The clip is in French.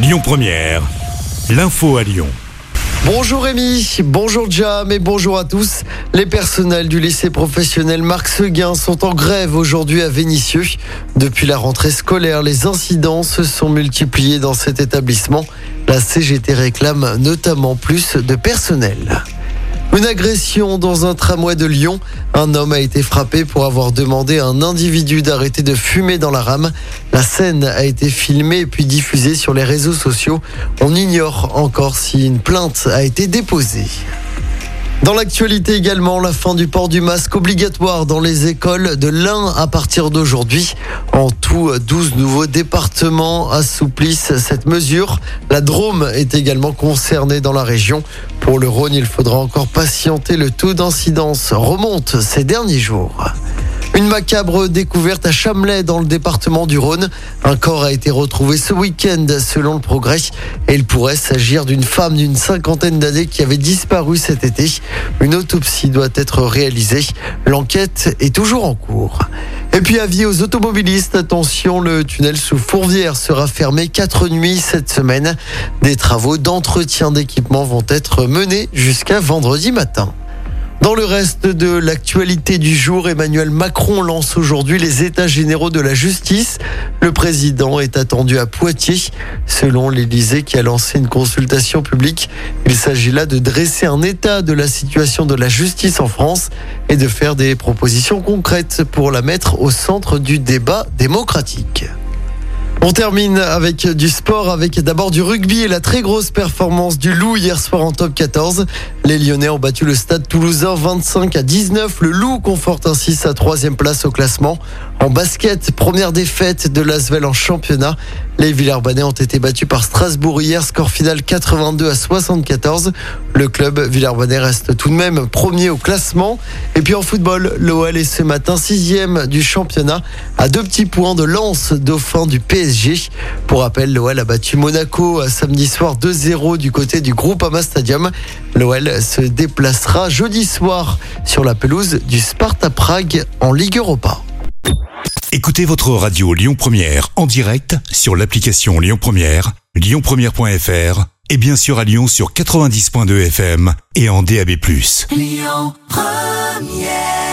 Lyon Première, l'info à Lyon. Bonjour Rémi, bonjour Jam et bonjour à tous. Les personnels du lycée professionnel Marc Seguin sont en grève aujourd'hui à Vénissieux. Depuis la rentrée scolaire, les incidents se sont multipliés dans cet établissement. La CGT réclame notamment plus de personnel. Une agression dans un tramway de Lyon. Un homme a été frappé pour avoir demandé à un individu d'arrêter de fumer dans la rame. La scène a été filmée puis diffusée sur les réseaux sociaux. On ignore encore si une plainte a été déposée. Dans l'actualité également, la fin du port du masque obligatoire dans les écoles de l'Ain à partir d'aujourd'hui. En tout, 12 nouveaux départements assouplissent cette mesure. La Drôme est également concernée dans la région. Pour le Rhône, il faudra encore patienter. Le taux d'incidence remonte ces derniers jours. Une macabre découverte à Chamelais dans le département du Rhône. Un corps a été retrouvé ce week-end selon le progrès et il pourrait s'agir d'une femme d'une cinquantaine d'années qui avait disparu cet été. Une autopsie doit être réalisée. L'enquête est toujours en cours. Et puis avis aux automobilistes, attention, le tunnel sous Fourvière sera fermé quatre nuits cette semaine. Des travaux d'entretien d'équipement vont être menés jusqu'à vendredi matin. Dans le reste de l'actualité du jour, Emmanuel Macron lance aujourd'hui les états généraux de la justice. Le président est attendu à Poitiers. Selon l'Élysée qui a lancé une consultation publique, il s'agit là de dresser un état de la situation de la justice en France et de faire des propositions concrètes pour la mettre au centre du débat démocratique. On termine avec du sport, avec d'abord du rugby et la très grosse performance du Loup hier soir en top 14. Les Lyonnais ont battu le stade toulousain 25 à 19. Le Loup conforte ainsi sa troisième place au classement. En basket, première défaite de l'Asvel en championnat. Les Villers-Banais ont été battus par Strasbourg hier, score final 82 à 74. Le club Villers-Banais reste tout de même premier au classement. Et puis en football, l'OL est ce matin sixième du championnat à deux petits points de lance dauphin du PSG. Pour rappel, l'OL a battu Monaco samedi soir 2-0 du côté du groupe Ama Stadium. L'OL se déplacera jeudi soir sur la pelouse du Sparta Prague en Ligue Europa. Écoutez votre radio Lyon Première en direct sur l'application Lyon Première, lyonpremière.fr et bien sûr à Lyon sur 90.2 FM et en DAB+. Lyon Première